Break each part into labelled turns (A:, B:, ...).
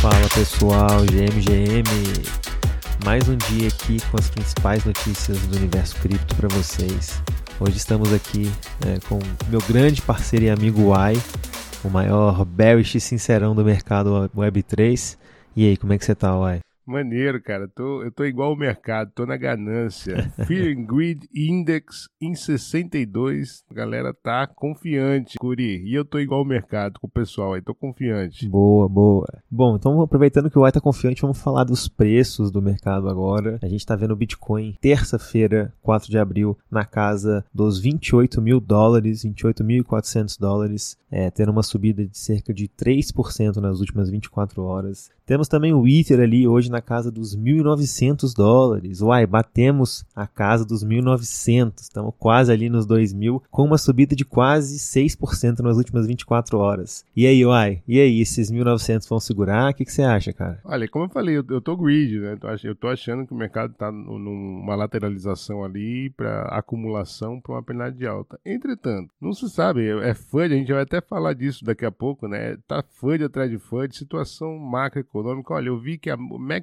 A: Fala pessoal, GMGM. Mais um dia aqui com as principais notícias do universo cripto para vocês. Hoje estamos aqui é, com meu grande parceiro e amigo Y, o maior bearish sincerão do mercado Web3. E aí, como é que você tá, Y?
B: Maneiro, cara. Tô, eu tô igual o mercado, tô na ganância. Fear and Greed Index em 62. A galera tá confiante, Curi. E eu tô igual o mercado com o pessoal aí, tô confiante.
A: Boa, boa. Bom, então aproveitando que o Y tá confiante, vamos falar dos preços do mercado agora. A gente tá vendo o Bitcoin terça-feira, 4 de abril, na casa dos 28 mil dólares, 28.400 dólares, é, tendo uma subida de cerca de 3% nas últimas 24 horas. Temos também o Ether ali hoje na casa dos 1.900 dólares. Uai, batemos a casa dos 1.900. Estamos quase ali nos 2.000, com uma subida de quase 6% nas últimas 24 horas. E aí, Uai? E aí, esses 1.900 vão segurar? O que, que, você acha, cara?
B: Olha, como eu falei, eu, eu tô greedy, né? Eu tô achando que o mercado tá numa lateralização ali para acumulação para uma penalidade alta. Entretanto, não se sabe, é FUD, a gente vai até falar disso daqui a pouco, né? Tá FUD atrás de FUD, situação macroeconômica econômica. Olha, eu vi que a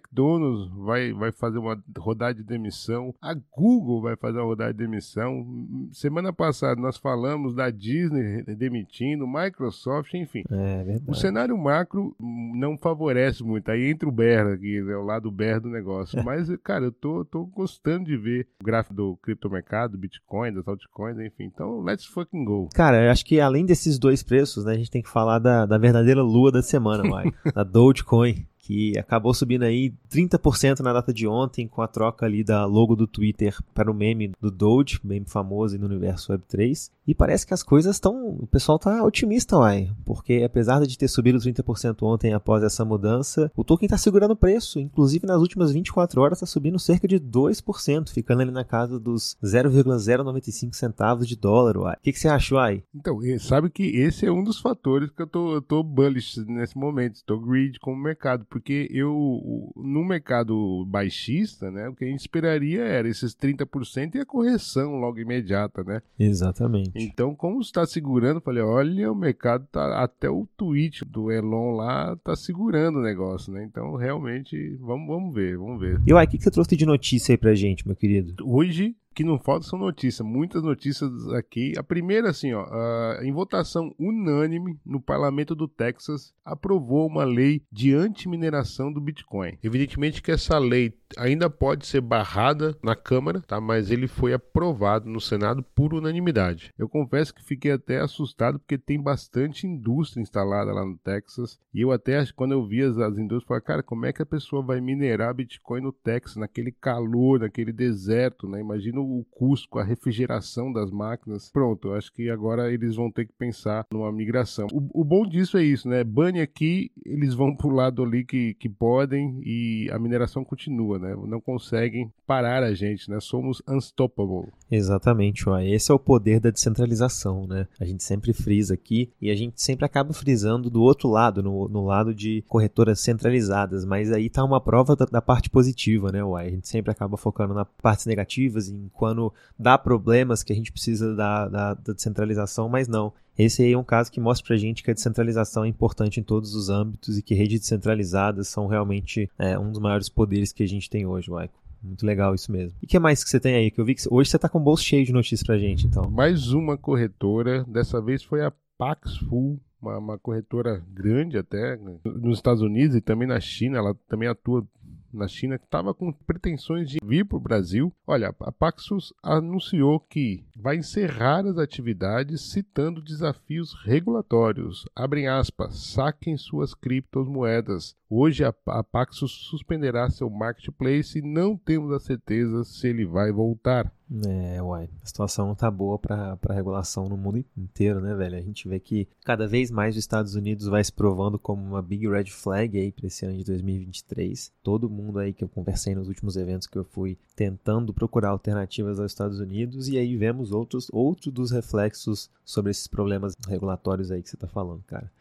B: McDonald's vai, vai fazer uma rodada de demissão, a Google vai fazer uma rodada de demissão. Semana passada nós falamos da Disney demitindo, Microsoft, enfim.
A: É
B: o cenário macro não favorece muito. Aí entra o Bear aqui, né, o lado Bear do negócio. Mas, cara, eu tô, tô gostando de ver o gráfico do criptomercado, Bitcoin, das altcoins, enfim. Então, let's fucking go.
A: Cara, eu acho que além desses dois preços, né, a gente tem que falar da, da verdadeira lua da semana, vai. da Dogecoin que acabou subindo aí 30% na data de ontem com a troca ali da logo do Twitter para o meme do Doge, meme famoso no universo Web3. E parece que as coisas estão, o pessoal tá otimista, uai, porque apesar de ter subido 30% ontem após essa mudança, o token está segurando o preço, inclusive nas últimas 24 horas está subindo cerca de 2%, ficando ali na casa dos 0,095 centavos de dólar, uai. O que, que você acha, uai?
B: Então, sabe que esse é um dos fatores que eu tô, eu tô bullish nesse momento, estou greed com o mercado, porque eu, no mercado baixista, né, o que a gente esperaria era esses 30% e a correção logo imediata, né?
A: Exatamente.
B: Então, como está segurando, falei, olha, o mercado tá até o tweet do Elon lá tá segurando o negócio, né? Então, realmente, vamos, vamos ver, vamos ver.
A: E o que, que você trouxe de notícia aí pra gente, meu querido?
B: Hoje que não falta são notícias, muitas notícias aqui. A primeira, assim, ó, em votação unânime no parlamento do Texas, aprovou uma lei de antimineração do Bitcoin. Evidentemente que essa lei ainda pode ser barrada na Câmara, tá? Mas ele foi aprovado no Senado por unanimidade. Eu confesso que fiquei até assustado porque tem bastante indústria instalada lá no Texas e eu até quando eu vi as, as indústrias, falei, cara, como é que a pessoa vai minerar Bitcoin no Texas, naquele calor, naquele deserto, né? Imagina o custo, a refrigeração das máquinas. Pronto, acho que agora eles vão ter que pensar numa migração. O, o bom disso é isso, né? Bane aqui, eles vão pro lado ali que, que podem e a mineração continua, né? Não conseguem parar a gente, né? Somos unstoppable.
A: Exatamente, ó. esse é o poder da descentralização, né? A gente sempre frisa aqui e a gente sempre acaba frisando do outro lado, no, no lado de corretoras centralizadas, mas aí tá uma prova da, da parte positiva, né, uai? A gente sempre acaba focando nas partes negativas, em quando dá problemas que a gente precisa da, da, da descentralização, mas não. Esse aí é um caso que mostra pra gente que a descentralização é importante em todos os âmbitos e que redes descentralizadas são realmente é, um dos maiores poderes que a gente tem hoje, Waico. Muito legal isso mesmo. E o que mais que você tem aí? Que eu vi que hoje você tá com o bolso cheio de notícias pra gente, então.
B: Mais uma corretora, dessa vez foi a Paxful, uma, uma corretora grande até nos Estados Unidos e também na China, ela também atua na China que estava com pretensões de vir para o Brasil. Olha, a Paxos anunciou que vai encerrar as atividades citando desafios regulatórios. Abrem aspas, saquem suas criptomoedas. Hoje a, Paxos suspenderá seu marketplace e não temos a certeza se ele vai voltar.
A: É, uai, a situação não tá boa para a regulação no mundo inteiro, né, velho? A gente vê que cada vez mais os Estados Unidos vai se provando como uma big red flag aí para esse ano de 2023. Todo mundo aí que eu conversei nos últimos eventos que eu fui tentando procurar alternativas aos Estados Unidos e aí vemos outros outros dos reflexos sobre esses problemas regulatórios aí que você tá falando, cara.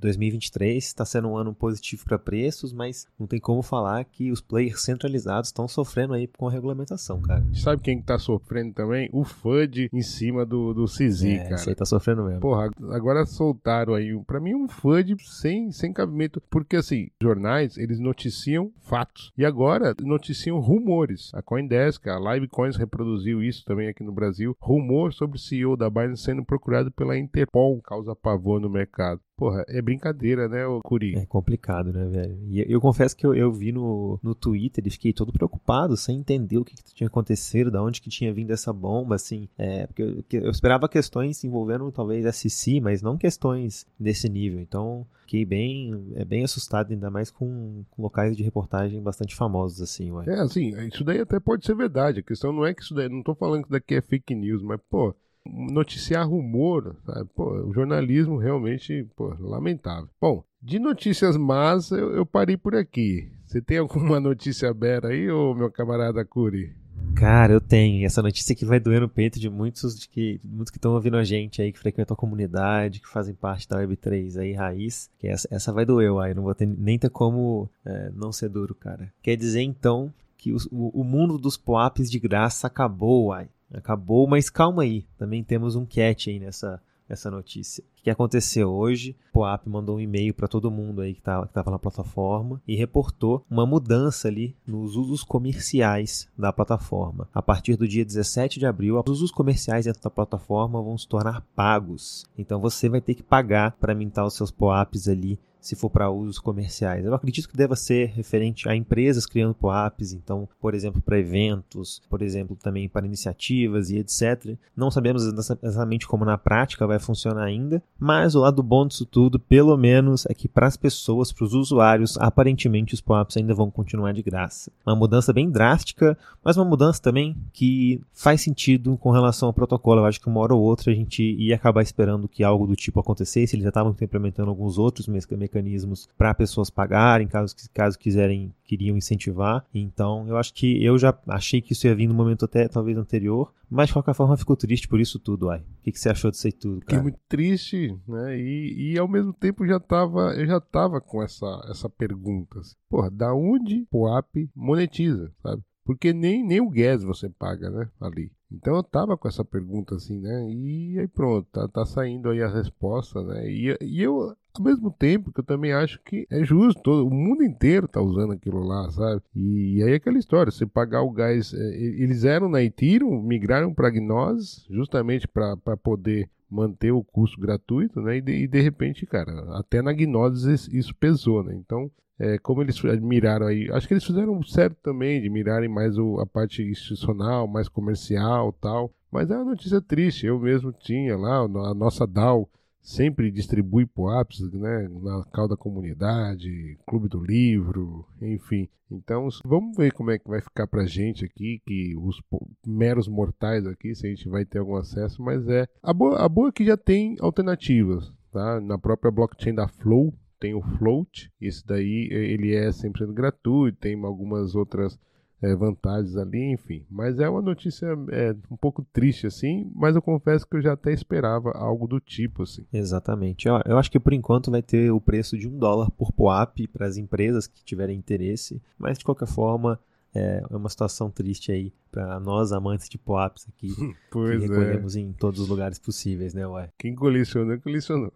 A: 2023 está sendo um ano positivo para preços, mas não tem como falar que os players centralizados estão sofrendo aí com a regulamentação, cara.
B: Sabe quem está sofrendo também? O FUD em cima do, do CZ, é, cara. Isso
A: aí tá sofrendo mesmo.
B: Porra, agora soltaram aí, para mim, um FUD sem, sem cabimento, porque assim, jornais, eles noticiam fatos, e agora noticiam rumores. A Coindesk, a Livecoins reproduziu isso também aqui no Brasil, rumor sobre o CEO da Binance sendo procurado pela Interpol, causa pavor no mercado. Porra, é brincadeira, né, o Curi?
A: É complicado, né, velho? E eu confesso que eu, eu vi no, no Twitter e fiquei todo preocupado, sem entender o que, que tinha acontecido, da onde que tinha vindo essa bomba, assim. É, porque eu, eu esperava questões envolvendo talvez SC, mas não questões desse nível. Então, fiquei bem, é bem assustado, ainda mais com, com, locais de reportagem bastante famosos, assim, ué.
B: É, assim, isso daí até pode ser verdade. A questão não é que isso daí, não tô falando que isso daqui é fake news, mas, pô, noticiar rumor, sabe? Pô, o jornalismo realmente, pô, lamentável. Bom, de notícias más, eu, eu parei por aqui. Você tem alguma notícia aberta aí, ô meu camarada Curi?
A: Cara, eu tenho. Essa notícia que vai doer no peito de muitos de que muitos que estão ouvindo a gente aí, que frequentam a comunidade, que fazem parte da Web3 aí, raiz. Que essa, essa vai doer, uai. Não vou ter, nem ter como é, não ser duro, cara. Quer dizer, então, que o, o mundo dos POAPs de graça acabou, uai. Acabou, mas calma aí, também temos um catch aí nessa, nessa notícia. O que aconteceu hoje? O Poap mandou um e-mail para todo mundo aí que estava que na plataforma e reportou uma mudança ali nos usos comerciais da plataforma. A partir do dia 17 de abril, os usos comerciais dentro da plataforma vão se tornar pagos. Então você vai ter que pagar para mintar os seus POAPs ali se for para usos comerciais. Eu acredito que deva ser referente a empresas criando POAPs, então, por exemplo, para eventos, por exemplo, também para iniciativas e etc. Não sabemos exatamente como na prática vai funcionar ainda, mas o lado bom disso tudo, pelo menos, é que para as pessoas, para os usuários, aparentemente os POAPs ainda vão continuar de graça. Uma mudança bem drástica, mas uma mudança também que faz sentido com relação ao protocolo. Eu acho que uma hora ou outra a gente ia acabar esperando que algo do tipo acontecesse, eles já estavam implementando alguns outros mecanismos mecanismos para pessoas pagarem, caso, caso quiserem, queriam incentivar. Então, eu acho que eu já achei que isso ia vir no momento até talvez anterior, mas de qualquer forma ficou triste por isso tudo, ai. O que, que você achou disso aí tudo, cara?
B: Fiquei muito triste, né? E, e ao mesmo tempo já tava, eu já tava com essa, essa pergunta. Assim, Porra, da onde o app monetiza, sabe? Porque nem, nem o gas você paga, né? Ali. Então eu tava com essa pergunta assim, né? E aí pronto, tá, tá saindo aí a resposta, né? E, e eu, ao mesmo tempo que eu também acho que é justo, todo, o mundo inteiro tá usando aquilo lá, sabe? E, e aí aquela história, você pagar o gás, é, eles eram na Ethereum, migraram para Gnose, justamente para poder manter o custo gratuito, né? E de, e de, repente, cara, até na Gnose isso pesou, né? Então, é, como eles miraram aí, acho que eles fizeram certo também de mirarem mais o, a parte institucional, mais comercial tal. Mas é uma notícia triste, eu mesmo tinha lá, a nossa DAO sempre distribui POAPs né, na cal da comunidade, Clube do Livro, enfim. Então vamos ver como é que vai ficar pra gente aqui, que os meros mortais aqui, se a gente vai ter algum acesso, mas é. A boa, a boa é que já tem alternativas, tá? Na própria blockchain da Flow tem o Float, esse daí ele é sempre gratuito, tem algumas outras é, vantagens ali, enfim. Mas é uma notícia é, um pouco triste, assim, mas eu confesso que eu já até esperava algo do tipo, assim.
A: Exatamente. Eu, eu acho que por enquanto vai ter o preço de um dólar por POAP para as empresas que tiverem interesse, mas de qualquer forma é, é uma situação triste aí para nós amantes de POAPs aqui, pois que é. recolhemos é. em todos os lugares possíveis, né, Uai?
B: Quem colecionou, colecionou.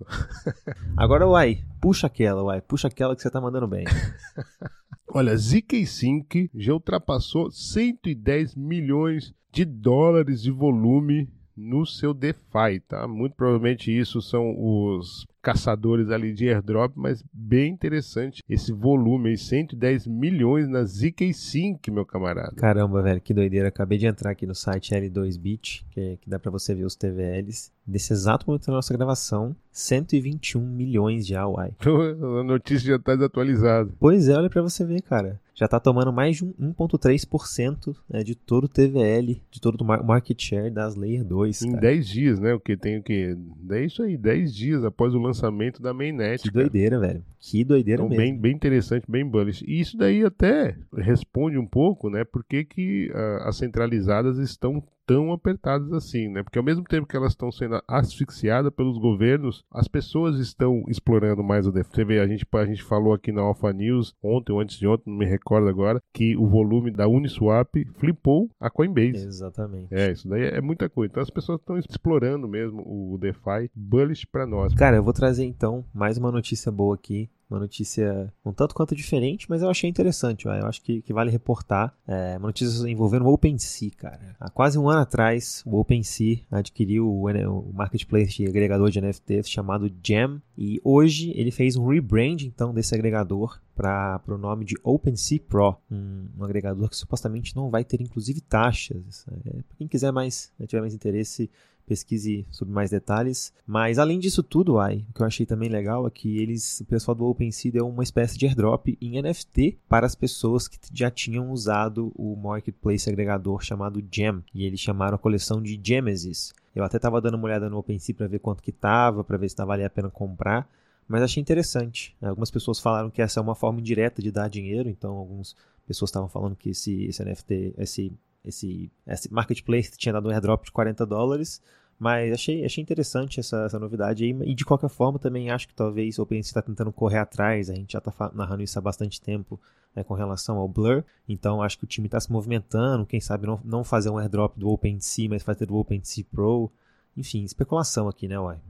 A: Agora, Uai, puxa aquela, Uai, puxa aquela que você tá mandando bem.
B: Olha, ZK-Sync já ultrapassou 110 milhões de dólares de volume no seu DeFi, tá? Muito provavelmente isso são os caçadores ali de airdrop, mas bem interessante esse volume aí, 110 milhões na ZK-Sync, meu camarada.
A: Caramba, velho, que doideira. Acabei de entrar aqui no site L2Bit, que, que dá para você ver os TVLs. Nesse exato momento da nossa gravação, 121 milhões de AUI.
B: A notícia já tá desatualizada.
A: Pois é, olha para você ver, cara já está tomando mais de 1,3% né, de todo o TVL, de todo o market share das Layer 2.
B: Em 10 dias, né? O que tem o que? É isso aí, 10 dias após o lançamento da mainnet.
A: Que cara. doideira, velho. Que doideira então, mesmo.
B: Bem, bem interessante, bem bullish. E isso daí até responde um pouco, né? Por que, que uh, as centralizadas estão tão apertadas assim, né? Porque ao mesmo tempo que elas estão sendo asfixiadas pelos governos, as pessoas estão explorando mais o DeFi. Você vê, a gente, a gente falou aqui na Alpha News ontem ou antes de ontem, não me recordo agora, que o volume da Uniswap flipou a Coinbase.
A: Exatamente.
B: É, isso daí é muita coisa. Então as pessoas estão explorando mesmo o DeFi bullish para nós.
A: Cara, eu vou trazer então mais uma notícia boa aqui uma notícia um tanto quanto diferente, mas eu achei interessante. Eu acho que, que vale reportar. É, uma notícia envolvendo o OpenSea, cara. Há quase um ano atrás, o OpenSea adquiriu o, o marketplace de agregador de NFTs chamado Gem. E hoje ele fez um rebrand então desse agregador para o nome de OpenSea Pro, um, um, agregador que supostamente não vai ter inclusive taxas. É, para quem quiser mais, né, tiver mais interesse, pesquise sobre mais detalhes. Mas além disso tudo, ai, o que eu achei também legal é que eles, o pessoal do OpenSea deu uma espécie de airdrop em NFT para as pessoas que já tinham usado o marketplace agregador chamado Gem, e eles chamaram a coleção de Gemesis. Eu até estava dando uma olhada no OpenSea para ver quanto que estava, para ver se valia a pena comprar, mas achei interessante. Algumas pessoas falaram que essa é uma forma indireta de dar dinheiro, então algumas pessoas estavam falando que esse, esse NFT, esse esse, esse marketplace tinha dado um airdrop de 40 dólares, mas achei, achei interessante essa, essa novidade aí, e de qualquer forma também acho que talvez o OpenSea está tentando correr atrás, a gente já está narrando isso há bastante tempo né, com relação ao Blur, então acho que o time está se movimentando, quem sabe não, não fazer um airdrop do OpenSea, mas fazer do OpenSea Pro, enfim, especulação aqui, né, Uai?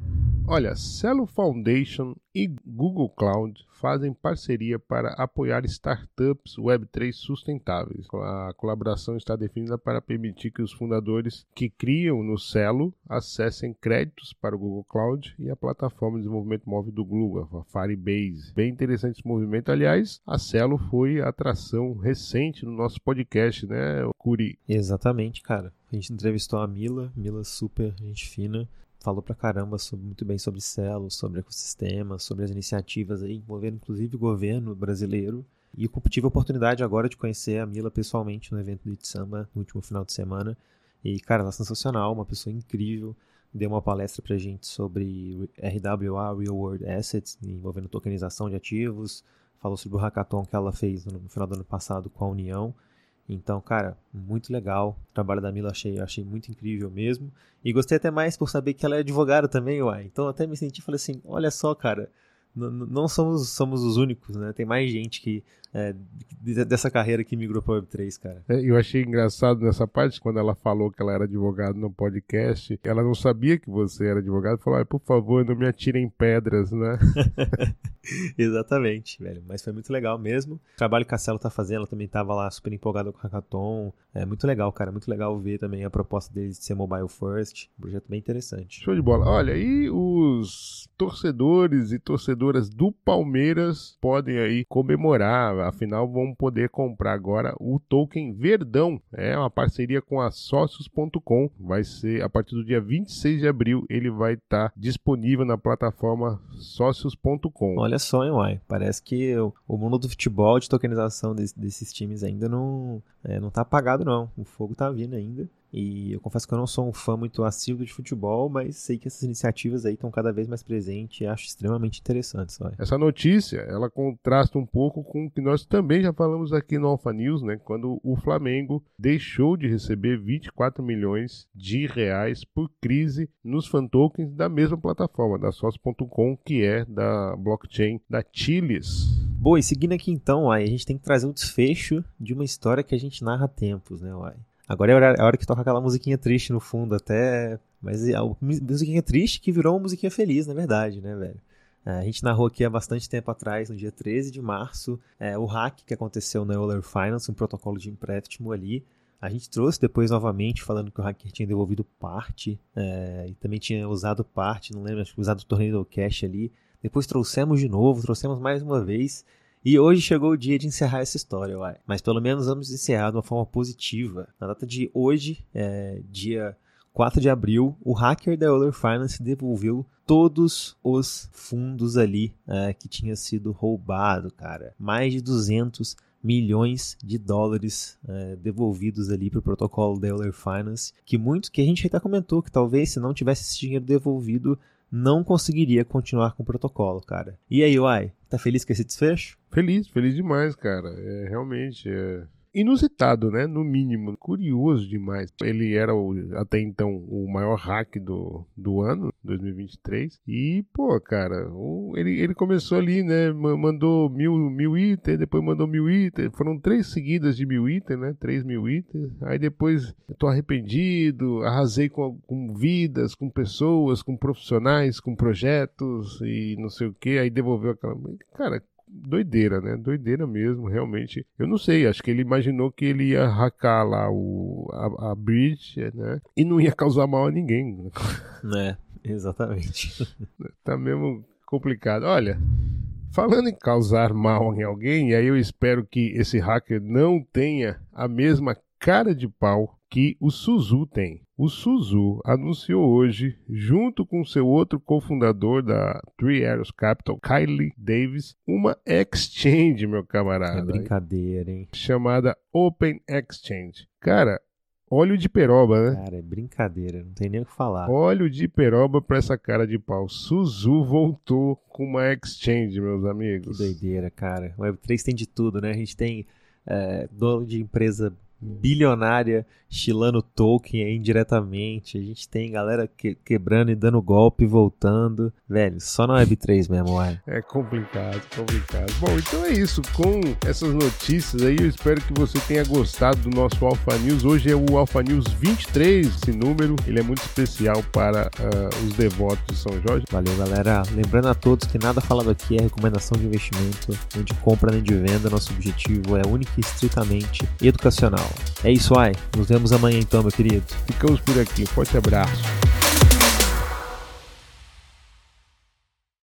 B: Olha, Celo Foundation e Google Cloud fazem parceria para apoiar startups Web3 sustentáveis. A colaboração está definida para permitir que os fundadores que criam no Celo acessem créditos para o Google Cloud e a plataforma de desenvolvimento móvel do Google, a Firebase. Bem interessante esse movimento. Aliás, a Celo foi a atração recente no nosso podcast, né, Curi?
A: Exatamente, cara. A gente entrevistou a Mila, Mila super gente fina falou pra caramba sobre, muito bem sobre Celo, sobre ecossistema, sobre as iniciativas aí, envolvendo inclusive o governo brasileiro. E tive a oportunidade agora de conhecer a Mila pessoalmente no evento do Itsamba no último final de semana. E, cara, ela é sensacional, uma pessoa incrível. Deu uma palestra pra gente sobre RWA, Real World Assets, envolvendo tokenização de ativos. Falou sobre o hackathon que ela fez no final do ano passado com a União. Então, cara, muito legal. O trabalho da Mila achei, achei muito incrível mesmo. E gostei até mais por saber que ela é advogada também, uai. Então até me senti, falei assim, olha só, cara, não somos, somos os únicos, né? Tem mais gente que é, dessa carreira que migrou para Web3, cara.
B: É, eu achei engraçado nessa parte, quando ela falou que ela era advogada no podcast, ela não sabia que você era advogado, falou, ah, por favor, não me atirem pedras, né?
A: Exatamente, velho. Mas foi muito legal mesmo. O trabalho que a Celo tá fazendo, ela também tava lá super empolgada com o Hackathon. É muito legal, cara. Muito legal ver também a proposta deles de ser mobile first. Um projeto bem interessante.
B: Show de bola. Olha, e os torcedores e torcedoras do Palmeiras podem aí comemorar afinal vão poder comprar agora o token Verdão. É uma parceria com a Sócios.com. Vai ser a partir do dia 26 de abril, ele vai estar tá disponível na plataforma Sócios.com.
A: Olha só, hein, uai. Parece que o, mundo do futebol, de tokenização desse, desses times ainda não, é, não tá apagado, não. O fogo tá vindo ainda. E eu confesso que eu não sou um fã muito assíduo de futebol, mas sei que essas iniciativas aí estão cada vez mais presentes e acho extremamente interessantes.
B: Essa notícia, ela contrasta um pouco com o que nós também já falamos aqui no Alpha News, né? Quando o Flamengo deixou de receber 24 milhões de reais por crise nos fan tokens da mesma plataforma, da Sócio.com, que é da blockchain da Chiles.
A: Boa, e seguindo aqui então, aí, a gente tem que trazer o desfecho de uma história que a gente narra há tempos, né, Uai? Agora é a hora, é hora que toca aquela musiquinha triste no fundo, até. Mas é a musiquinha triste que virou uma musiquinha feliz, na verdade, né, velho? É, a gente narrou aqui há bastante tempo atrás, no dia 13 de março, é, o hack que aconteceu na Euler Finance, um protocolo de empréstimo ali. A gente trouxe depois novamente, falando que o hacker tinha devolvido parte é, e também tinha usado parte, não lembro, acho que usado o Tornado Cash ali. Depois trouxemos de novo, trouxemos mais uma vez. E hoje chegou o dia de encerrar essa história, uai. Mas pelo menos vamos encerrar de uma forma positiva. Na data de hoje, é, dia 4 de abril, o hacker da Euler Finance devolveu todos os fundos ali é, que tinha sido roubado, cara. Mais de 200 milhões de dólares é, devolvidos ali para o protocolo da Euler Finance, que muito que a gente até comentou que talvez se não tivesse esse dinheiro devolvido não conseguiria continuar com o protocolo, cara. E aí, Uai, tá feliz com esse desfecho?
B: Feliz, feliz demais, cara. É, realmente, é... inusitado, né? No mínimo. Curioso demais. Ele era o, até então o maior hack do, do ano, 2023. E, pô, cara, o, ele, ele começou ali, né? Mandou mil, mil itens, depois mandou mil itens. Foram três seguidas de mil itens, né? Três mil itens. Aí depois eu tô arrependido, arrasei com, com vidas, com pessoas, com profissionais, com projetos e não sei o que. Aí devolveu aquela. Cara, doideira, né? Doideira mesmo, realmente. Eu não sei, acho que ele imaginou que ele ia hackear lá o, a, a bridge, né? E não ia causar mal a ninguém.
A: É, exatamente.
B: tá mesmo complicado. Olha, falando em causar mal em alguém, e aí eu espero que esse hacker não tenha a mesma cara de pau que o Suzu tem. O Suzu anunciou hoje, junto com seu outro cofundador da Three Arrows Capital, Kylie Davis, uma exchange, meu camarada.
A: É brincadeira, hein?
B: Chamada Open Exchange. Cara, óleo de peroba, né?
A: Cara, é brincadeira, não tem nem o que falar.
B: Óleo de peroba pra essa cara de pau. Suzu voltou com uma exchange, meus amigos.
A: Que doideira, cara. O Web3 tem de tudo, né? A gente tem é, dono de empresa bilionária estilando token indiretamente. A gente tem galera que, quebrando e dando golpe voltando. Velho, só na Web3 mesmo, uai.
B: É complicado, complicado. Bom, então é isso. Com essas notícias aí, eu espero que você tenha gostado do nosso Alpha News. Hoje é o Alpha News 23, esse número. Ele é muito especial para uh, os devotos de São Jorge.
A: Valeu, galera. Lembrando a todos que nada falado aqui é recomendação de investimento, nem de compra nem de venda. Nosso objetivo é único e estritamente educacional. É isso aí. Nos vemos amanhã então, meu querido.
B: Ficamos por aqui. Forte abraço.